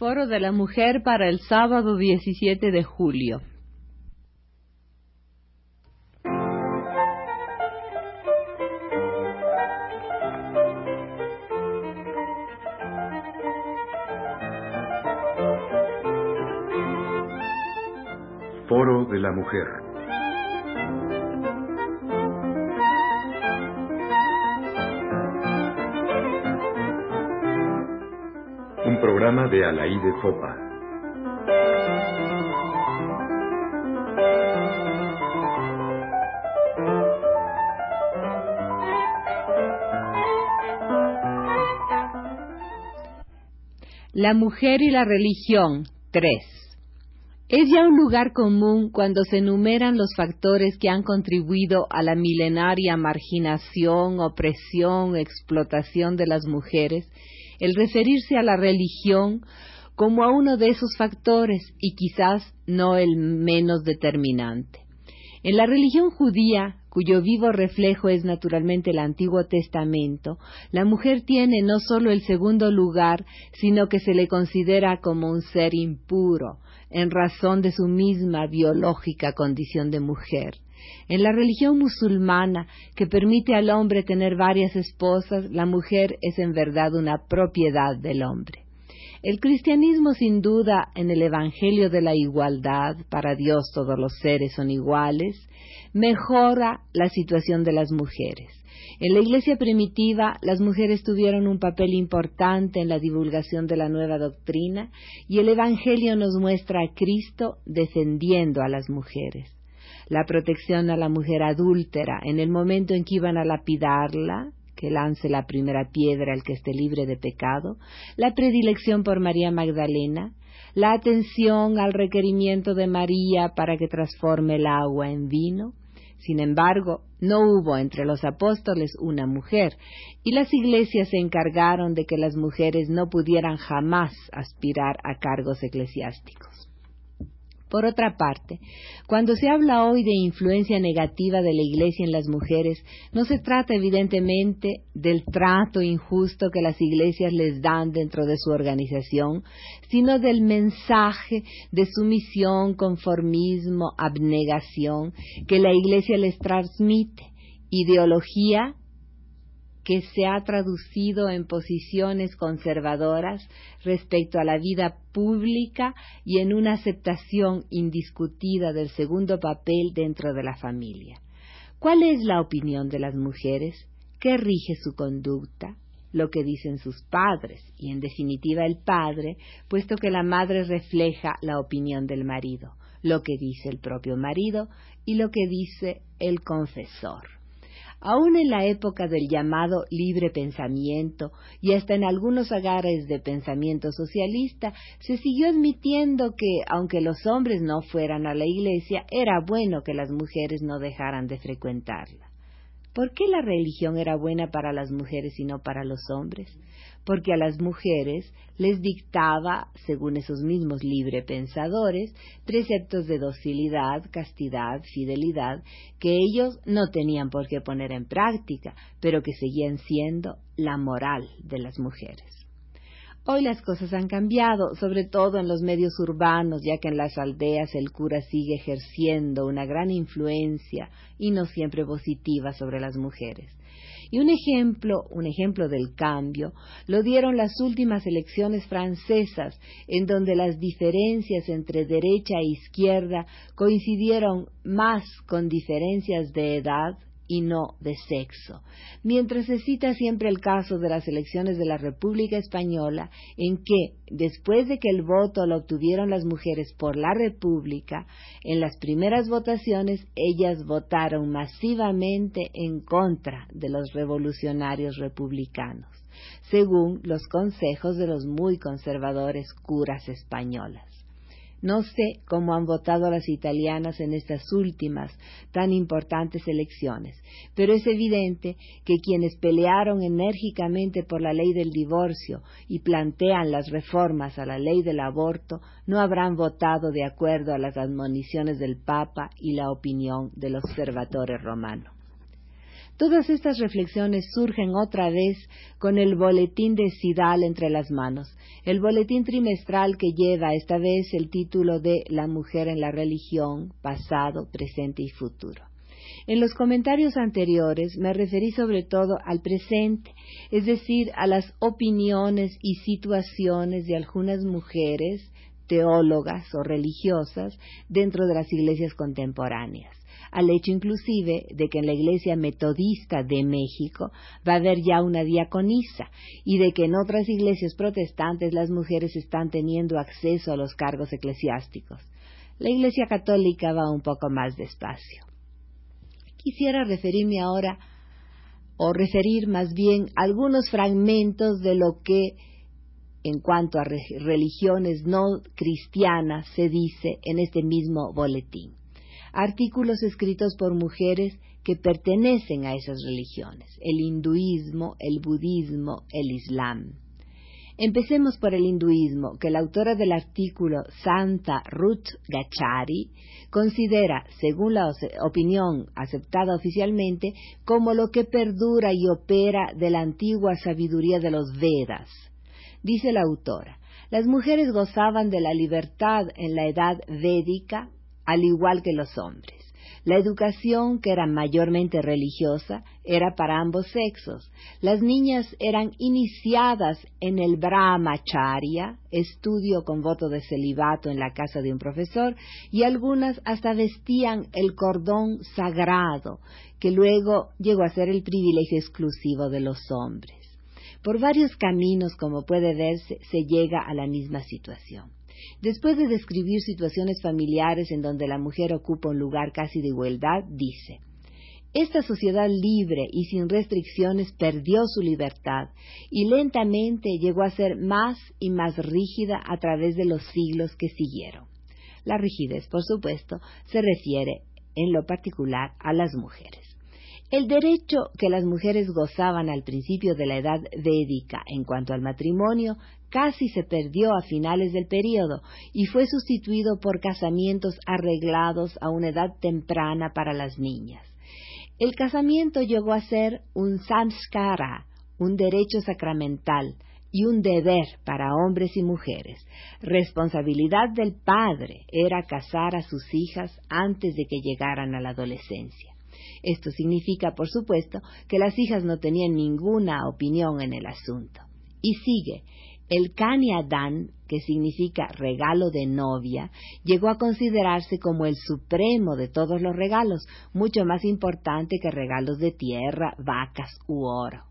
Foro de la Mujer para el sábado 17 de julio. Foro de la Mujer. Programa de Alaide Fopa. La mujer y la religión 3. Es ya un lugar común cuando se enumeran los factores que han contribuido a la milenaria marginación, opresión, explotación de las mujeres el referirse a la religión como a uno de esos factores y quizás no el menos determinante. En la religión judía, cuyo vivo reflejo es naturalmente el Antiguo Testamento, la mujer tiene no solo el segundo lugar, sino que se le considera como un ser impuro, en razón de su misma biológica condición de mujer. En la religión musulmana, que permite al hombre tener varias esposas, la mujer es en verdad una propiedad del hombre. El cristianismo, sin duda, en el Evangelio de la igualdad, para Dios todos los seres son iguales, mejora la situación de las mujeres. En la iglesia primitiva, las mujeres tuvieron un papel importante en la divulgación de la nueva doctrina y el Evangelio nos muestra a Cristo defendiendo a las mujeres la protección a la mujer adúltera en el momento en que iban a lapidarla, que lance la primera piedra el que esté libre de pecado, la predilección por María Magdalena, la atención al requerimiento de María para que transforme el agua en vino. Sin embargo, no hubo entre los apóstoles una mujer, y las iglesias se encargaron de que las mujeres no pudieran jamás aspirar a cargos eclesiásticos. Por otra parte, cuando se habla hoy de influencia negativa de la Iglesia en las mujeres, no se trata evidentemente del trato injusto que las iglesias les dan dentro de su organización, sino del mensaje de sumisión, conformismo, abnegación que la Iglesia les transmite, ideología que se ha traducido en posiciones conservadoras respecto a la vida pública y en una aceptación indiscutida del segundo papel dentro de la familia. ¿Cuál es la opinión de las mujeres? ¿Qué rige su conducta? Lo que dicen sus padres y en definitiva el padre, puesto que la madre refleja la opinión del marido, lo que dice el propio marido y lo que dice el confesor. Aún en la época del llamado libre pensamiento y hasta en algunos agarres de pensamiento socialista, se siguió admitiendo que, aunque los hombres no fueran a la iglesia, era bueno que las mujeres no dejaran de frecuentarla. ¿Por qué la religión era buena para las mujeres y no para los hombres? porque a las mujeres les dictaba, según esos mismos libre pensadores, preceptos de docilidad, castidad, fidelidad, que ellos no tenían por qué poner en práctica, pero que seguían siendo la moral de las mujeres. Hoy las cosas han cambiado, sobre todo en los medios urbanos, ya que en las aldeas el cura sigue ejerciendo una gran influencia y no siempre positiva sobre las mujeres. Y un ejemplo, un ejemplo del cambio, lo dieron las últimas elecciones francesas, en donde las diferencias entre derecha e izquierda coincidieron más con diferencias de edad y no de sexo, mientras se cita siempre el caso de las elecciones de la República Española, en que, después de que el voto lo obtuvieron las mujeres por la República, en las primeras votaciones ellas votaron masivamente en contra de los revolucionarios republicanos, según los consejos de los muy conservadores curas españolas. No sé cómo han votado las italianas en estas últimas tan importantes elecciones, pero es evidente que quienes pelearon enérgicamente por la ley del divorcio y plantean las reformas a la ley del aborto no habrán votado de acuerdo a las admoniciones del Papa y la opinión del observatorio romano. Todas estas reflexiones surgen otra vez con el boletín de Sidal entre las manos, el boletín trimestral que lleva esta vez el título de La mujer en la religión, pasado, presente y futuro. En los comentarios anteriores me referí sobre todo al presente, es decir, a las opiniones y situaciones de algunas mujeres, teólogas o religiosas, dentro de las iglesias contemporáneas al hecho inclusive de que en la Iglesia Metodista de México va a haber ya una diaconisa y de que en otras iglesias protestantes las mujeres están teniendo acceso a los cargos eclesiásticos. La Iglesia Católica va un poco más despacio. Quisiera referirme ahora, o referir más bien algunos fragmentos de lo que en cuanto a religiones no cristianas se dice en este mismo boletín artículos escritos por mujeres que pertenecen a esas religiones, el hinduismo, el budismo, el islam. Empecemos por el hinduismo, que la autora del artículo Santa Ruth Gachari considera, según la opinión aceptada oficialmente, como lo que perdura y opera de la antigua sabiduría de los Vedas. Dice la autora, las mujeres gozaban de la libertad en la edad védica al igual que los hombres. La educación, que era mayormente religiosa, era para ambos sexos. Las niñas eran iniciadas en el brahmacharya, estudio con voto de celibato en la casa de un profesor, y algunas hasta vestían el cordón sagrado, que luego llegó a ser el privilegio exclusivo de los hombres. Por varios caminos, como puede verse, se llega a la misma situación. Después de describir situaciones familiares en donde la mujer ocupa un lugar casi de igualdad, dice, esta sociedad libre y sin restricciones perdió su libertad y lentamente llegó a ser más y más rígida a través de los siglos que siguieron. La rigidez, por supuesto, se refiere en lo particular a las mujeres. El derecho que las mujeres gozaban al principio de la edad védica en cuanto al matrimonio casi se perdió a finales del período y fue sustituido por casamientos arreglados a una edad temprana para las niñas. El casamiento llegó a ser un samskara, un derecho sacramental, y un deber para hombres y mujeres. Responsabilidad del padre era casar a sus hijas antes de que llegaran a la adolescencia. Esto significa, por supuesto, que las hijas no tenían ninguna opinión en el asunto. Y sigue, el Kanyadan, que significa regalo de novia, llegó a considerarse como el supremo de todos los regalos, mucho más importante que regalos de tierra, vacas u oro.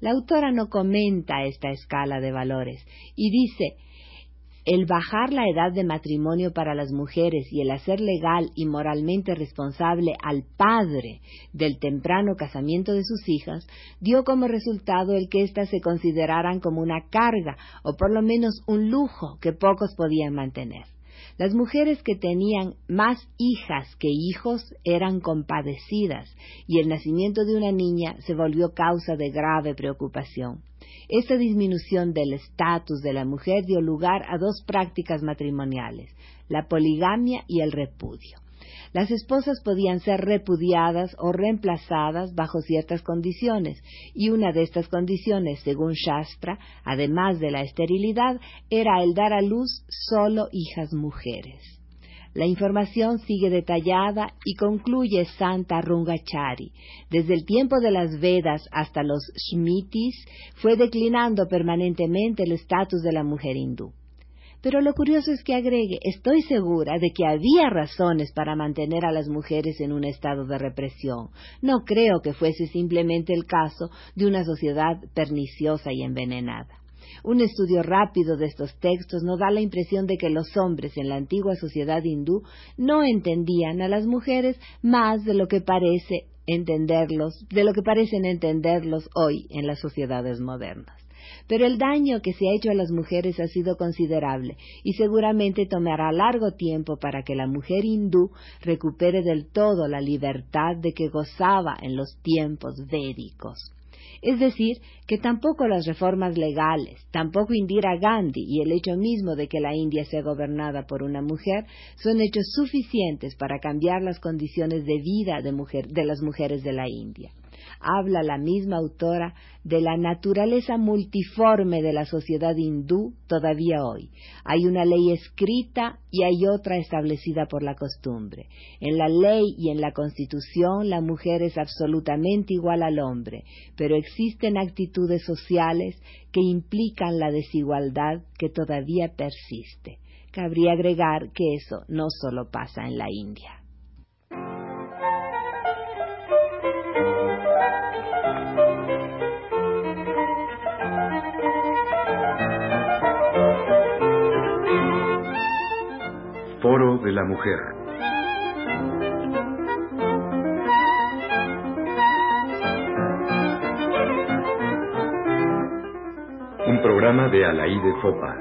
La autora no comenta esta escala de valores y dice el bajar la edad de matrimonio para las mujeres y el hacer legal y moralmente responsable al padre del temprano casamiento de sus hijas dio como resultado el que éstas se consideraran como una carga o por lo menos un lujo que pocos podían mantener. Las mujeres que tenían más hijas que hijos eran compadecidas y el nacimiento de una niña se volvió causa de grave preocupación. Esta disminución del estatus de la mujer dio lugar a dos prácticas matrimoniales, la poligamia y el repudio. Las esposas podían ser repudiadas o reemplazadas bajo ciertas condiciones, y una de estas condiciones, según Shastra, además de la esterilidad, era el dar a luz solo hijas mujeres. La información sigue detallada y concluye Santa Rungachari. Desde el tiempo de las Vedas hasta los Shmitis fue declinando permanentemente el estatus de la mujer hindú. Pero lo curioso es que agregue, estoy segura de que había razones para mantener a las mujeres en un estado de represión. No creo que fuese simplemente el caso de una sociedad perniciosa y envenenada. Un estudio rápido de estos textos nos da la impresión de que los hombres en la antigua sociedad hindú no entendían a las mujeres más de lo que parece entenderlos, de lo que parecen entenderlos hoy en las sociedades modernas. Pero el daño que se ha hecho a las mujeres ha sido considerable y seguramente tomará largo tiempo para que la mujer hindú recupere del todo la libertad de que gozaba en los tiempos védicos. Es decir, que tampoco las reformas legales, tampoco Indira Gandhi y el hecho mismo de que la India sea gobernada por una mujer son hechos suficientes para cambiar las condiciones de vida de, de las mujeres de la India. Habla la misma autora de la naturaleza multiforme de la sociedad hindú todavía hoy. Hay una ley escrita y hay otra establecida por la costumbre. En la ley y en la constitución la mujer es absolutamente igual al hombre, pero existen actitudes sociales que implican la desigualdad que todavía persiste. Cabría agregar que eso no solo pasa en la India. La Mujer. Un programa de Alaí de Fopa.